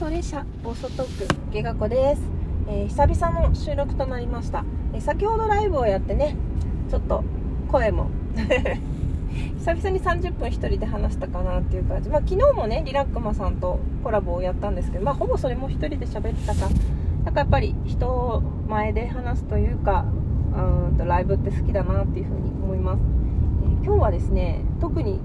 送列車暴走トーク下学子です、えー久々の収録となりました、えー先ほどライブをやってねちょっと声も 久々に30分1人で話したかなっていう感じ、まあ、昨日もねリラックマさんとコラボをやったんですけど、まあ、ほぼそれも1人で喋ってたか。なんかやっぱり人前で話すというかうんとライブって好きだなっていうふうに思います、えー今日はですね特に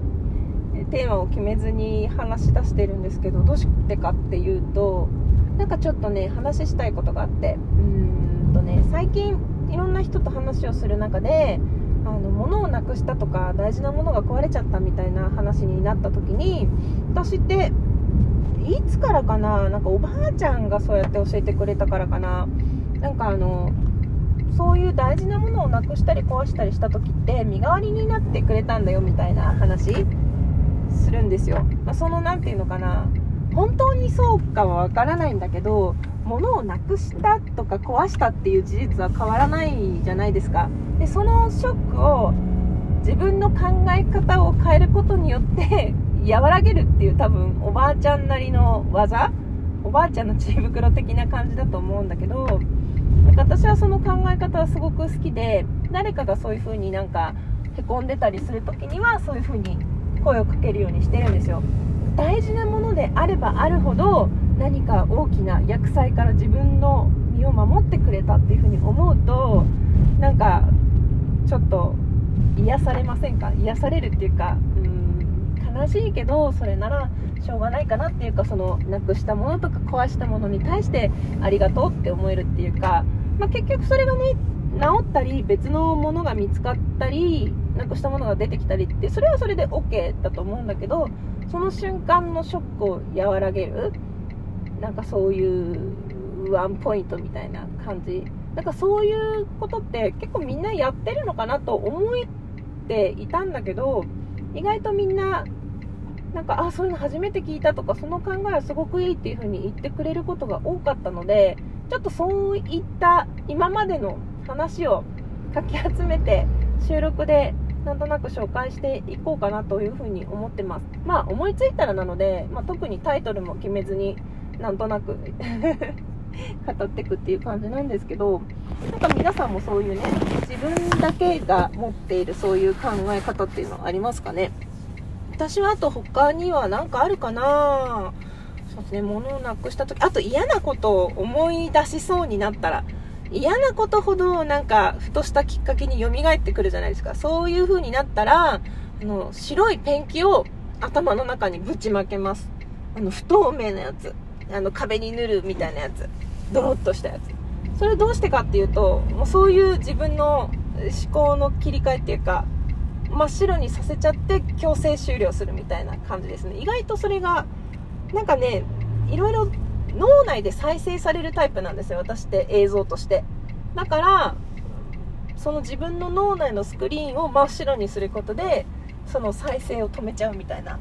テーマを決めずに話し出してるんですけどどうしてかっていうとなんかちょっとね話したいことがあって。うーんとね最近いろんな人と話をする中であの物をなくしたとか大事なものが壊れちゃったみたいな話になった時に私っていつからかななんかおばあちゃんがそうやって教えてくれたからかな。なんかあのそういう大事なものをなくしたり壊したりした時って身代わりになってくれたんだよみたいな話。するんですよ、まあ、その何て言うのかな。本当にそうかはわからないんだけど物をなくしたとか壊したっていう事実は変わらないじゃないですか。でそのショックを自分の考え方を変えることによって和らげるっていう多分おばあちゃんなりの技おばあちゃんの知恵袋的な感じだと思うんだけどなんか私はその考え方はすごく好きで誰かがそういう風になんかへこんでたりする時にはそういう風に声をかけるようにしてるんですよ。大事なものであればあるほど何か大きな厄災から自分の身を守ってくれたっていう風に思うとなんかちょっと癒されませんか？癒されるっていうかうん悲しいけどそれならしょうがないかなっていうかそのなくしたものとか壊したものに対してありがとうって思えるっていうか、まあ、結局それがね治ったり別のものが見つかったりなくしたものが出てきたりってそれはそれで OK だと思うんだけどその瞬間のショックを和らげるなんかそういうワンポイントみたいな感じ。なんかそういうことって結構みんなやってるのかなと思っていたんだけど意外とみんななんかあそういうの初めて聞いたとかその考えはすごくいいっていう風に言ってくれることが多かったのでちょっとそういった今までの話をかき集めて収録でなんとなく紹介していこうかなという風に思ってます。まあ思いついたらなので、まあ、特にタイトルも決めずになんとなく 語っていくっていう感じなんですけどなんか皆さんもそういうね自分だけが持っているそういう考え方っていうのはありますかね？私はあと他には何かあるかな？そうですね物をなくした時あと嫌なことを思い出しそうになったら嫌なことほどなんかふとしたきっかけに蘇ってくるじゃないですか。そういう風になったらあの白いペンキを頭の中にぶちまけます。あの不透明なやつ。あの壁に塗るみたいなやつ。ドロッとしたやつ。それどうしてかっていうともうそういう自分の思考の切り替えっていうか真っ白にさせちゃって強制終了するみたいな感じですね。意外とそれがなんかねいろいろ脳内で再生されるタイプなんですよ私って映像として。だからその自分の脳内のスクリーンを真っ白にすることでその再生を止めちゃうみたいな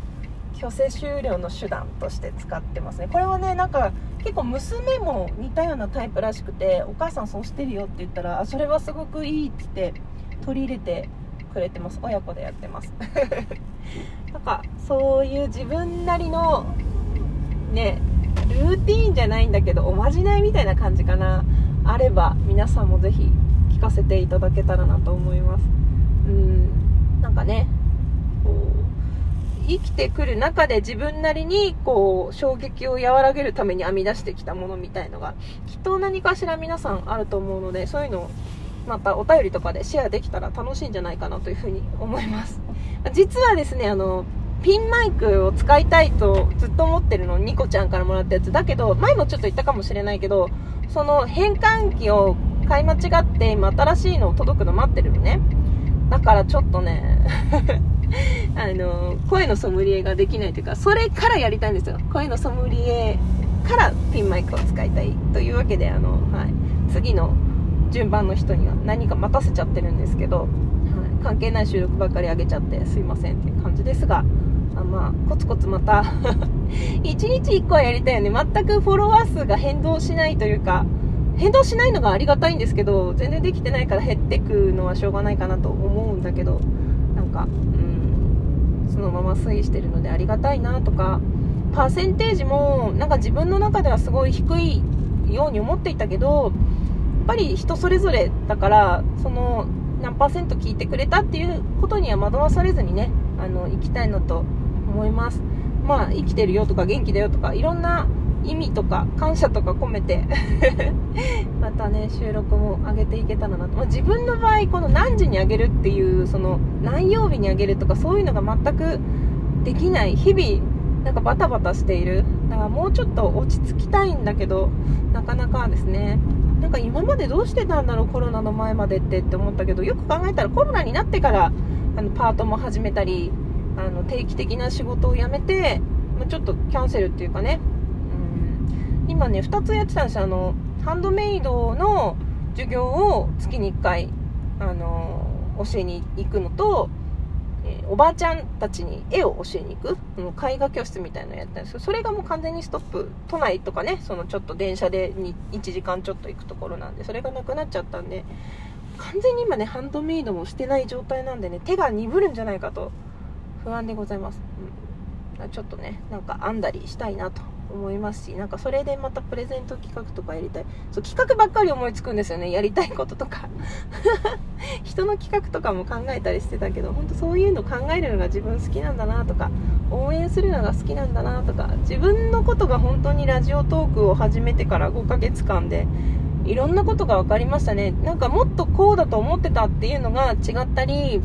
強制終了の手段として使ってますね。これはねなんか結構娘も似たようなタイプらしくてお母さんそうしてるよって言ったらあそれはすごくいいって言って取り入れてくれてます。親子でやってます。なんかそういう自分なりのねルーティーンじゃないんだけどおまじないみたいな感じかな。あれば皆さんもぜひ聞かせていただけたらなと思います。うん。なんかねこう生きてくる中で自分なりにこう衝撃を和らげるために編み出してきたものみたいのがきっと何かしら皆さんあると思うのでそういうのをまたお便りとかでシェアできたら楽しいんじゃないかなというふうに思います。実はですねあのピンマイクを使いたいとずっと思ってるのニコちゃんからもらったやつ。だけど前もちょっと言ったかもしれないけどその変換器を買い間違って今新しいのを届くの待ってるのね。だからちょっとね あの声のソムリエができないというかそれからやりたいんですよ。声のソムリエからピンマイクを使いたいというわけであの、はい、次の順番の人には何か待たせちゃってるんですけど、はい、関係ない収録ばっかり上げちゃってすいませんっていう感じですがあまあコツコツまた 1日1個はやりたいよね。全くフォロワー数が変動しないというか変動しないのがありがたいんですけど全然できてないから減ってくのはしょうがないかなと思うんだけどなんかうんそのまま推移してるのでありがたいなとかパーセンテージもなんか自分の中ではすごい低いように思っていたけどやっぱり人それぞれだからその何パーセント聞いてくれたっていうことには惑わされずにねあの行きたいのと思います。まあ生きてるよとか元気だよとかいろんな意味とか感謝とか込めて またね収録も上げていけたらなと、まあ、自分の場合この何時に上げるっていうその何曜日に上げるとかそういうのが全くできない。日々なんかバタバタしている。だからもうちょっと落ち着きたいんだけどなかなかですね。なんか今までどうしてたんだろうコロナの前までってって思ったけどよく考えたらコロナになってからあのパートも始めたりあの定期的な仕事を辞めて、まあ、ちょっとキャンセルっていうかね。うん。今ね2つやってたんですよ。あのハンドメイドの授業を月に1回あの教えに行くのと、えー、おばあちゃんたちに絵を教えに行く、うん、絵画教室みたいなのやったんですけどそれがもう完全にストップ。都内とかねそのちょっと電車で1時間ちょっと行くところなんでそれがなくなっちゃったんで完全に今ねハンドメイドもしてない状態なんでね手が鈍るんじゃないかと不安でございます、うん、ちょっとねなんか編んだりしたいなと思いますしなんかそれでまたプレゼント企画とかやりたい。そう企画ばっかり思いつくんですよね。やりたいこととか。人の企画とかも考えたりしてたけど本当そういうの考えるのが自分好きなんだなとか応援するのが好きなんだなとか自分のことが本当にラジオトークを始めてから5ヶ月間でいろんなことが分かりましたね。なんかもっとこうだと思ってたっていうのが違ったり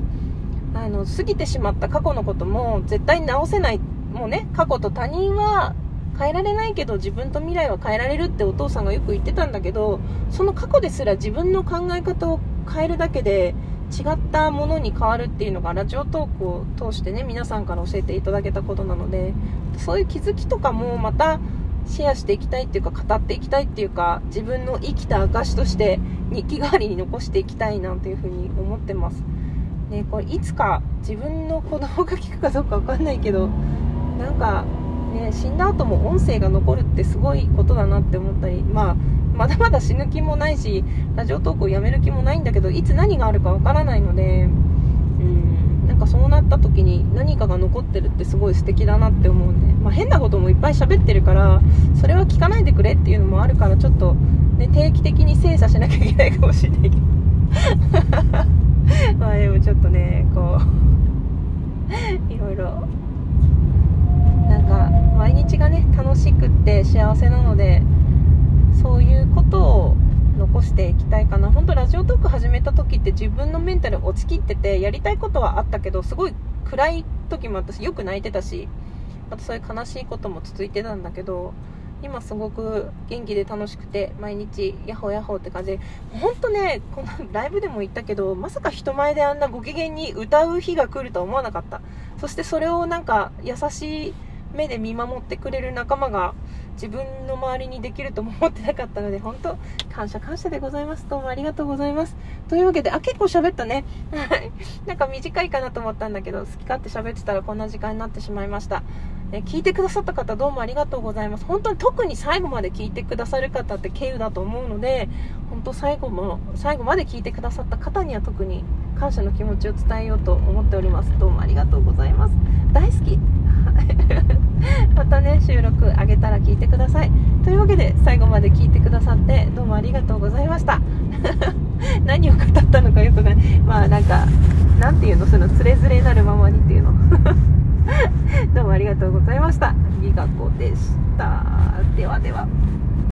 あの過ぎてしまった過去のことも絶対に直せないもうね過去と他人は変えられないけど自分と未来は変えられるってお父さんがよく言ってたんだけどその過去ですら自分の考え方を変えるだけで違ったものに変わるっていうのがラジオトークを通してね皆さんから教えていただけたことなのでそういう気づきとかもまたシェアしていきたいっていうか語っていきたいっていうか自分の生きた証として日記代わりに残していきたいなんていうふうに思ってます。ね、これいつか自分の子供が聞くかどうかわかんないけどなんかね、死んだ後も音声が残るってすごいことだなって思ったり、まあ、まだまだ死ぬ気もないしラジオトークをやめる気もないんだけどいつ何があるかわからないのでうんなんかそうなった時に何かが残ってるってすごい素敵だなって思うんで、まあ、変なこともいっぱい喋ってるからそれは聞かないでくれっていうのもあるからちょっと、ね、定期的に精査しなきゃいけないかもしれないけどまあでもちょっとねこういろいろなんか毎日がね楽しくって幸せなのでそういうことを残していきたいかな。本当ラジオトーク始めた時って自分のメンタル落ちきっててやりたいことはあったけどすごい暗い時も私よく泣いてたしまたそういう悲しいことも続いてたんだけど今すごく元気で楽しくて毎日ヤホーヤホーって感じで本当ねこのライブでも言ったけどまさか人前であんなご機嫌に歌う日が来るとは思わなかった。そしてそれをなんか優しい目で見守ってくれる仲間が自分の周りにできるとも思ってなかったので本当感謝感謝でございます。どうもありがとうございます。というわけであ結構喋ったね。なんか短いかなと思ったんだけど好き勝手喋ってたらこんな時間になってしまいました。え聞いてくださった方どうもありがとうございます。本当に特に最後まで聞いてくださる方って経由だと思うので本当最後も最後まで聞いてくださった方には特に感謝の気持ちを伝えようと思っております。どうもありがとうございます。大好き。またね収録あげたら聞いてください。というわけで最後まで聞いてくださってどうもありがとうございました。何を語ったのかよくない。まあなんかなんていうのそのつれづれなるままにっていうの。どうもありがとうございました。ギガ子でした。ではでは。